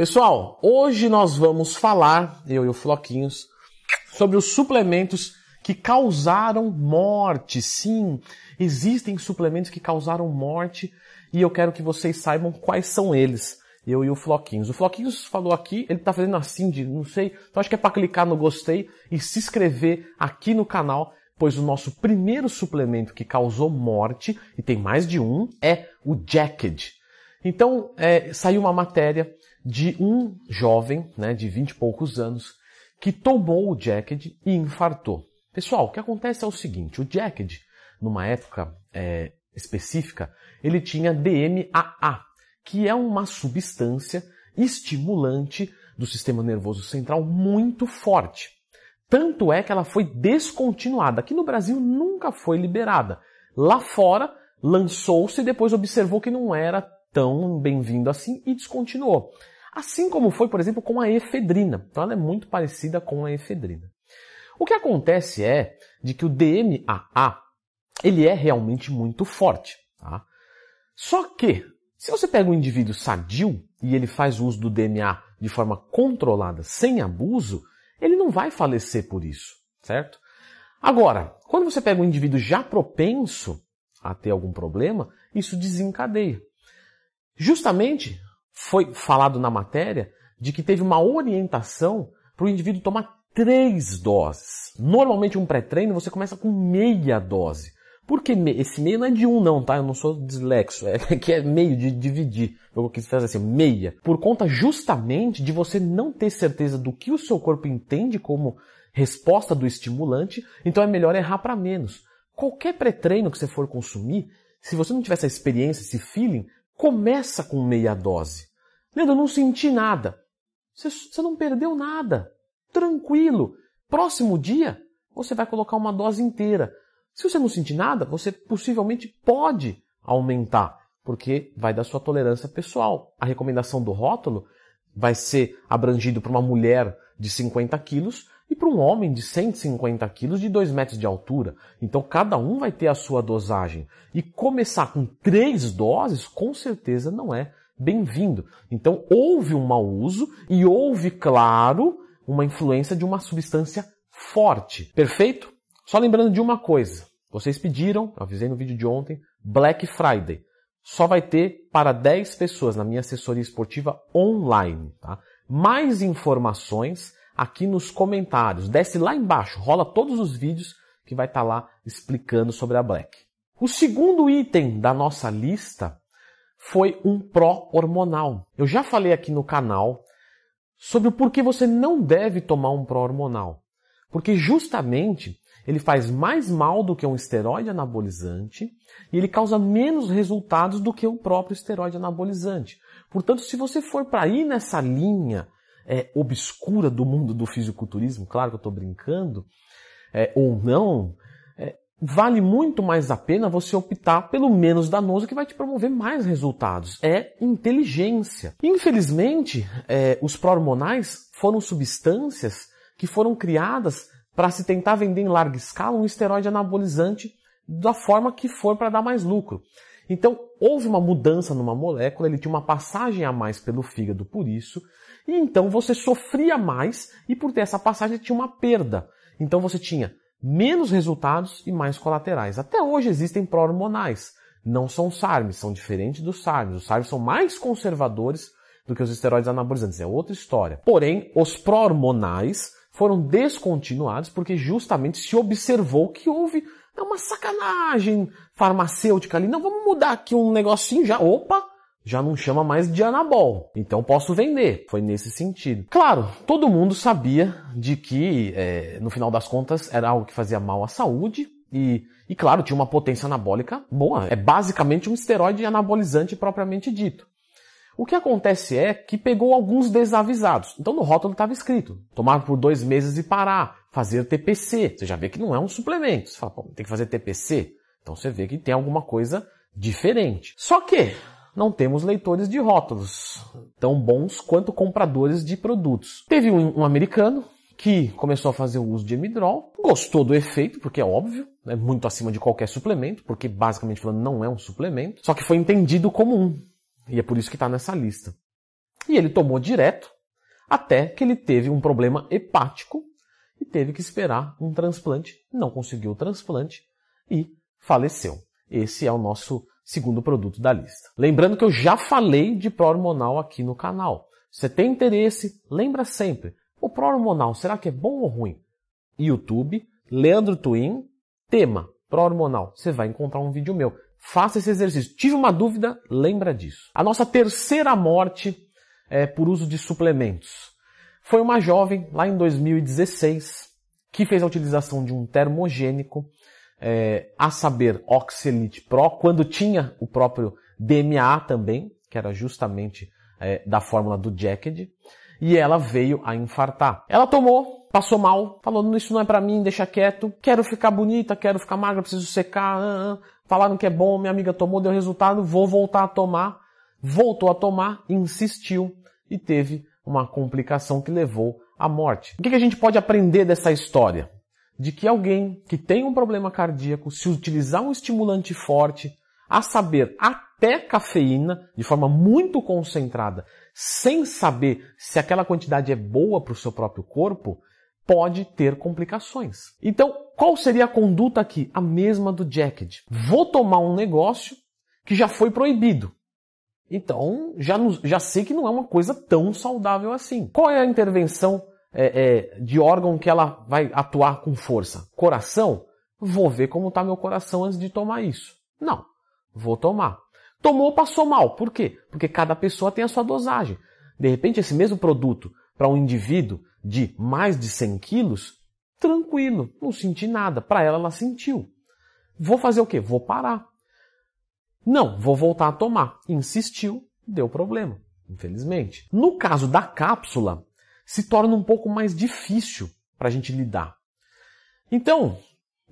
Pessoal, hoje nós vamos falar, eu e o Floquinhos, sobre os suplementos que causaram morte. Sim, existem suplementos que causaram morte e eu quero que vocês saibam quais são eles. Eu e o Floquinhos. O Floquinhos falou aqui, ele tá fazendo assim de, não sei, então acho que é para clicar no gostei e se inscrever aqui no canal, pois o nosso primeiro suplemento que causou morte, e tem mais de um, é o Jacked. Então, é, saiu uma matéria de um jovem, né, de 20 e poucos anos, que tomou o Jacked e infartou. Pessoal, o que acontece é o seguinte, o Jacked, numa época é, específica, ele tinha DMAA, que é uma substância estimulante do sistema nervoso central muito forte. Tanto é que ela foi descontinuada. Aqui no Brasil nunca foi liberada. Lá fora, lançou-se e depois observou que não era tão bem-vindo assim e descontinuou. Assim como foi, por exemplo, com a efedrina. Então ela é muito parecida com a efedrina. O que acontece é de que o DMAA ele é realmente muito forte. Tá? Só que, se você pega um indivíduo sadio e ele faz uso do DMA de forma controlada, sem abuso, ele não vai falecer por isso, certo? Agora, quando você pega um indivíduo já propenso a ter algum problema, isso desencadeia. Justamente foi falado na matéria de que teve uma orientação para o indivíduo tomar três doses. Normalmente um pré-treino você começa com meia dose. Porque esse meio não é de um não, tá? Eu não sou dislexo, é que é meio de dividir. Eu quis fazer assim, meia. Por conta justamente de você não ter certeza do que o seu corpo entende como resposta do estimulante, então é melhor errar para menos. Qualquer pré-treino que você for consumir, se você não tiver essa experiência, esse feeling, começa com meia dose. Leandro, eu não senti nada. Você, não perdeu nada tranquilo. Próximo dia, você vai colocar uma dose inteira. Se você não sentir nada, você possivelmente pode aumentar, porque vai da sua tolerância pessoal. A recomendação do rótulo vai ser abrangido para uma mulher de 50 quilos e para um homem de 150 quilos de 2 metros de altura. Então cada um vai ter a sua dosagem. E começar com três doses, com certeza não é bem-vindo. Então houve um mau uso e houve, claro, uma influência de uma substância forte. Perfeito? Só lembrando de uma coisa. Vocês pediram, avisei no vídeo de ontem, Black Friday. Só vai ter para 10 pessoas na minha assessoria esportiva online. Tá? Mais informações aqui nos comentários. Desce lá embaixo, rola todos os vídeos que vai estar tá lá explicando sobre a Black. O segundo item da nossa lista foi um pró-hormonal. Eu já falei aqui no canal sobre o porquê você não deve tomar um pró-hormonal. Porque justamente ele faz mais mal do que um esteroide anabolizante e ele causa menos resultados do que o próprio esteroide anabolizante. Portanto, se você for para ir nessa linha é, obscura do mundo do fisiculturismo, claro que eu estou brincando, é, ou não, vale muito mais a pena você optar pelo menos danoso que vai te promover mais resultados. É inteligência. Infelizmente, é, os pró-hormonais foram substâncias que foram criadas para se tentar vender em larga escala um esteroide anabolizante da forma que for para dar mais lucro. Então, houve uma mudança numa molécula, ele tinha uma passagem a mais pelo fígado por isso, e então você sofria mais e por ter essa passagem tinha uma perda. Então você tinha menos resultados e mais colaterais. Até hoje existem pró-hormonais. Não são SARMs, são diferentes dos SARMs. Os SARMs são mais conservadores do que os esteroides anabolizantes. É outra história. Porém, os pró-hormonais foram descontinuados porque justamente se observou que houve uma sacanagem farmacêutica ali. Não, vamos mudar aqui um negocinho já. Opa! Já não chama mais de anabol, então posso vender. Foi nesse sentido. Claro, todo mundo sabia de que, é, no final das contas, era algo que fazia mal à saúde e, e, claro, tinha uma potência anabólica boa. É basicamente um esteroide anabolizante propriamente dito. O que acontece é que pegou alguns desavisados. Então no rótulo estava escrito: tomar por dois meses e parar, fazer TPC. Você já vê que não é um suplemento. Você fala, tem que fazer TPC. Então você vê que tem alguma coisa diferente. Só que não temos leitores de rótulos tão bons quanto compradores de produtos. Teve um, um americano que começou a fazer o uso de Emidrol, gostou do efeito, porque é óbvio, é muito acima de qualquer suplemento, porque basicamente falando não é um suplemento, só que foi entendido como um, e é por isso que está nessa lista. E ele tomou direto até que ele teve um problema hepático e teve que esperar um transplante, não conseguiu o transplante e faleceu. Esse é o nosso segundo produto da lista. Lembrando que eu já falei de pró-hormonal aqui no canal. Se você tem interesse, lembra sempre, o pró-hormonal será que é bom ou ruim? YouTube, Leandro Twin, tema pró-hormonal. Você vai encontrar um vídeo meu. Faça esse exercício. Tive uma dúvida, lembra disso. A nossa terceira morte é por uso de suplementos. Foi uma jovem, lá em 2016, que fez a utilização de um termogênico, é, a saber, Oxelite Pro, quando tinha o próprio DMA também, que era justamente é, da fórmula do Jacked, e ela veio a infartar. Ela tomou, passou mal, falou, isso não é para mim, deixa quieto, quero ficar bonita, quero ficar magra, preciso secar, falaram que é bom, minha amiga tomou, deu resultado, vou voltar a tomar. Voltou a tomar, insistiu e teve uma complicação que levou à morte. O que a gente pode aprender dessa história? De que alguém que tem um problema cardíaco, se utilizar um estimulante forte, a saber, até cafeína, de forma muito concentrada, sem saber se aquela quantidade é boa para o seu próprio corpo, pode ter complicações. Então, qual seria a conduta aqui? A mesma do Jacket. Vou tomar um negócio que já foi proibido. Então, já, já sei que não é uma coisa tão saudável assim. Qual é a intervenção é, é, de órgão que ela vai atuar com força? Coração? Vou ver como está meu coração antes de tomar isso. Não, vou tomar. Tomou, passou mal. Por quê? Porque cada pessoa tem a sua dosagem. De repente, esse mesmo produto para um indivíduo de mais de 100 quilos, tranquilo, não senti nada. Para ela, ela sentiu. Vou fazer o quê? Vou parar. Não, vou voltar a tomar. Insistiu, deu problema, infelizmente. No caso da cápsula, se torna um pouco mais difícil para a gente lidar. Então,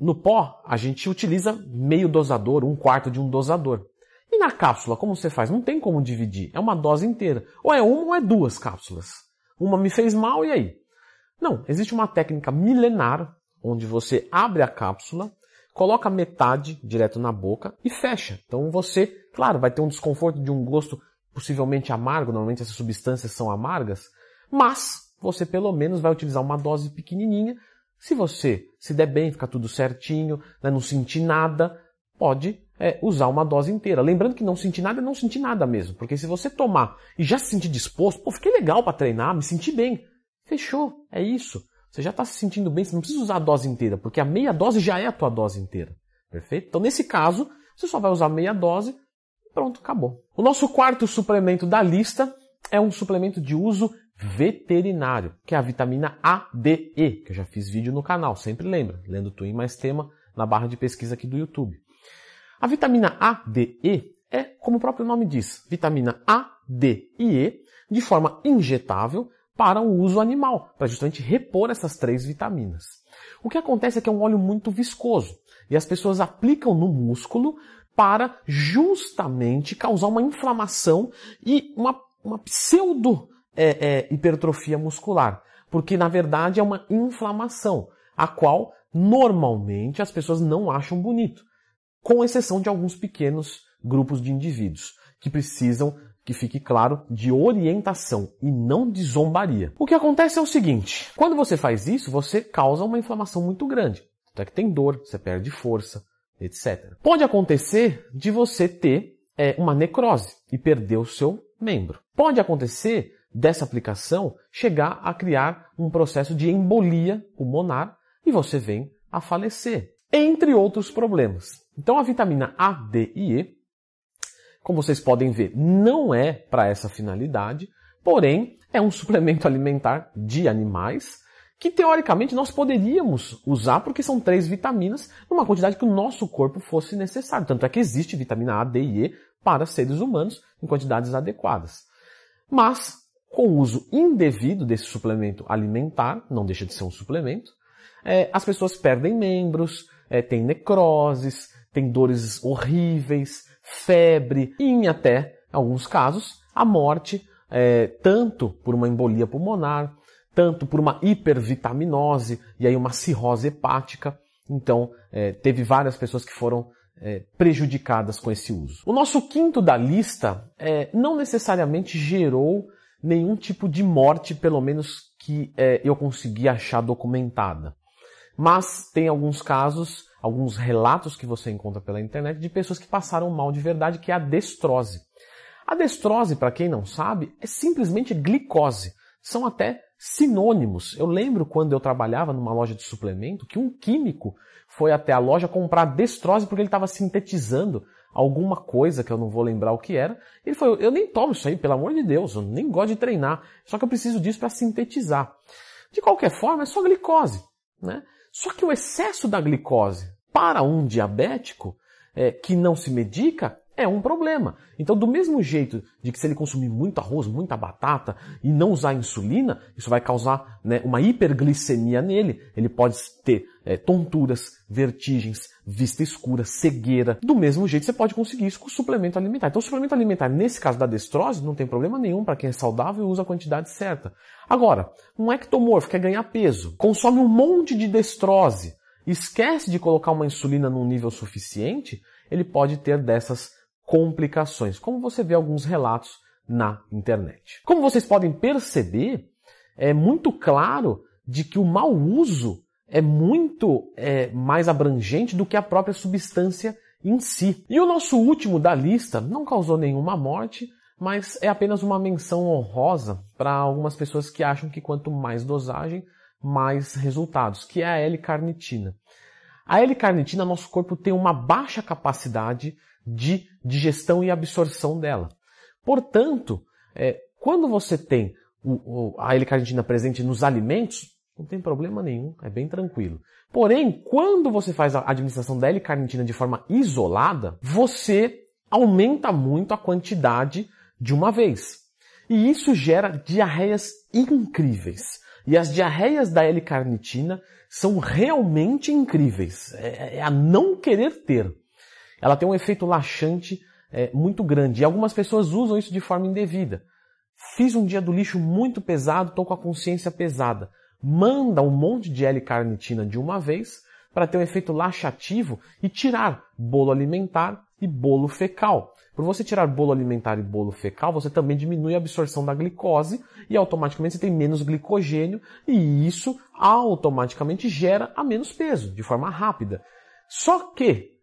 no pó, a gente utiliza meio dosador, um quarto de um dosador. E na cápsula, como você faz? Não tem como dividir. É uma dose inteira. Ou é uma ou é duas cápsulas. Uma me fez mal e aí? Não, existe uma técnica milenar onde você abre a cápsula, coloca metade direto na boca e fecha. Então você, claro, vai ter um desconforto de um gosto possivelmente amargo, normalmente essas substâncias são amargas, mas você pelo menos vai utilizar uma dose pequenininha. Se você se der bem, ficar tudo certinho, né, não sentir nada, pode é, usar uma dose inteira. Lembrando que não sentir nada é não sentir nada mesmo, porque se você tomar e já se sentir disposto, pô, fiquei legal para treinar, me senti bem, fechou, é isso. Você já está se sentindo bem, você não precisa usar a dose inteira, porque a meia dose já é a tua dose inteira. Perfeito? Então, nesse caso, você só vai usar meia dose pronto, acabou. O nosso quarto suplemento da lista é um suplemento de uso veterinário, que é a vitamina ADE, que eu já fiz vídeo no canal, sempre lembra, lendo Twin mais tema na barra de pesquisa aqui do YouTube. A vitamina ADE é, como o próprio nome diz, vitamina A, D e E, de forma injetável para o uso animal, para justamente repor essas três vitaminas. O que acontece é que é um óleo muito viscoso e as pessoas aplicam no músculo para justamente causar uma inflamação e uma, uma pseudo é, é, hipertrofia muscular, porque na verdade é uma inflamação, a qual normalmente as pessoas não acham bonito, com exceção de alguns pequenos grupos de indivíduos que precisam que fique claro, de orientação e não de zombaria. O que acontece é o seguinte: quando você faz isso, você causa uma inflamação muito grande. Até que tem dor, você perde força, etc. Pode acontecer de você ter é, uma necrose e perder o seu membro. Pode acontecer dessa aplicação chegar a criar um processo de embolia pulmonar e você vem a falecer, entre outros problemas. Então a vitamina A, D e E como vocês podem ver, não é para essa finalidade, porém é um suplemento alimentar de animais que teoricamente nós poderíamos usar porque são três vitaminas numa quantidade que o nosso corpo fosse necessário. Tanto é que existe vitamina A, D e E para seres humanos em quantidades adequadas. Mas, com o uso indevido desse suplemento alimentar, não deixa de ser um suplemento, é, as pessoas perdem membros, é, têm necroses, têm dores horríveis, febre e, em até alguns casos, a morte, é, tanto por uma embolia pulmonar, tanto por uma hipervitaminose e aí uma cirrose hepática. Então, é, teve várias pessoas que foram é, prejudicadas com esse uso. O nosso quinto da lista é, não necessariamente gerou nenhum tipo de morte, pelo menos que é, eu consegui achar documentada. Mas tem alguns casos, alguns relatos que você encontra pela internet de pessoas que passaram mal de verdade, que é a destrose. A destrose, para quem não sabe, é simplesmente glicose. São até sinônimos. Eu lembro quando eu trabalhava numa loja de suplemento que um químico foi até a loja comprar destrose porque ele estava sintetizando alguma coisa que eu não vou lembrar o que era. Ele falou: Eu nem tomo isso aí, pelo amor de Deus, eu nem gosto de treinar, só que eu preciso disso para sintetizar. De qualquer forma, é só glicose. Né? Só que o excesso da glicose para um diabético é, que não se medica é um problema. Então, do mesmo jeito de que se ele consumir muito arroz, muita batata e não usar insulina, isso vai causar né, uma hiperglicemia nele. Ele pode ter é, tonturas, vertigens, vista escura, cegueira. Do mesmo jeito, você pode conseguir isso com suplemento alimentar. Então, suplemento alimentar, nesse caso da destrose, não tem problema nenhum para quem é saudável e usa a quantidade certa. Agora, um ectomorfo quer ganhar peso, consome um monte de destrose, esquece de colocar uma insulina num nível suficiente, ele pode ter dessas complicações, como você vê alguns relatos na internet. Como vocês podem perceber, é muito claro de que o mau uso é muito é, mais abrangente do que a própria substância em si. E o nosso último da lista não causou nenhuma morte, mas é apenas uma menção honrosa para algumas pessoas que acham que quanto mais dosagem, mais resultados, que é a L-carnitina. A L-carnitina, nosso corpo tem uma baixa capacidade de digestão e absorção dela. Portanto, é, quando você tem o, o, a L-carnitina presente nos alimentos, não tem problema nenhum, é bem tranquilo. Porém, quando você faz a administração da L-carnitina de forma isolada, você aumenta muito a quantidade de uma vez. E isso gera diarreias incríveis. E as diarreias da L-carnitina são realmente incríveis. É, é a não querer ter ela tem um efeito laxante é, muito grande. E algumas pessoas usam isso de forma indevida. Fiz um dia do lixo muito pesado, estou com a consciência pesada. Manda um monte de L-carnitina de uma vez para ter um efeito laxativo e tirar bolo alimentar e bolo fecal. Por você tirar bolo alimentar e bolo fecal, você também diminui a absorção da glicose e automaticamente você tem menos glicogênio e isso automaticamente gera a menos peso, de forma rápida. Só que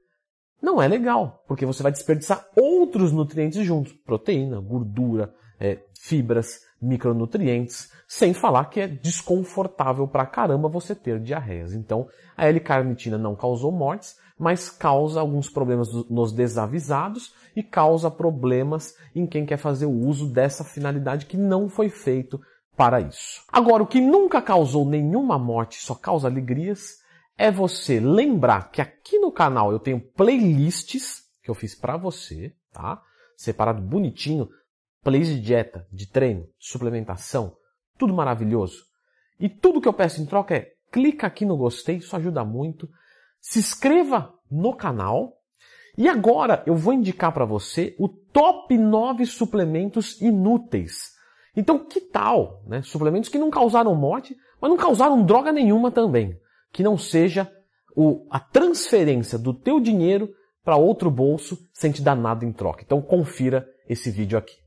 não é legal, porque você vai desperdiçar outros nutrientes juntos, proteína, gordura, é, fibras, micronutrientes, sem falar que é desconfortável pra caramba você ter diarreias. Então, a L-carnitina não causou mortes, mas causa alguns problemas nos desavisados e causa problemas em quem quer fazer o uso dessa finalidade que não foi feito para isso. Agora, o que nunca causou nenhuma morte, só causa alegrias, é você lembrar que aqui no canal eu tenho playlists que eu fiz para você, tá? Separado bonitinho, plays de dieta, de treino, suplementação, tudo maravilhoso. E tudo que eu peço em troca é clica aqui no gostei, isso ajuda muito. Se inscreva no canal. E agora eu vou indicar para você o top 9 suplementos inúteis. Então, que tal, né? Suplementos que não causaram morte, mas não causaram droga nenhuma também que não seja o, a transferência do teu dinheiro para outro bolso sem te dar nada em troca. Então confira esse vídeo aqui.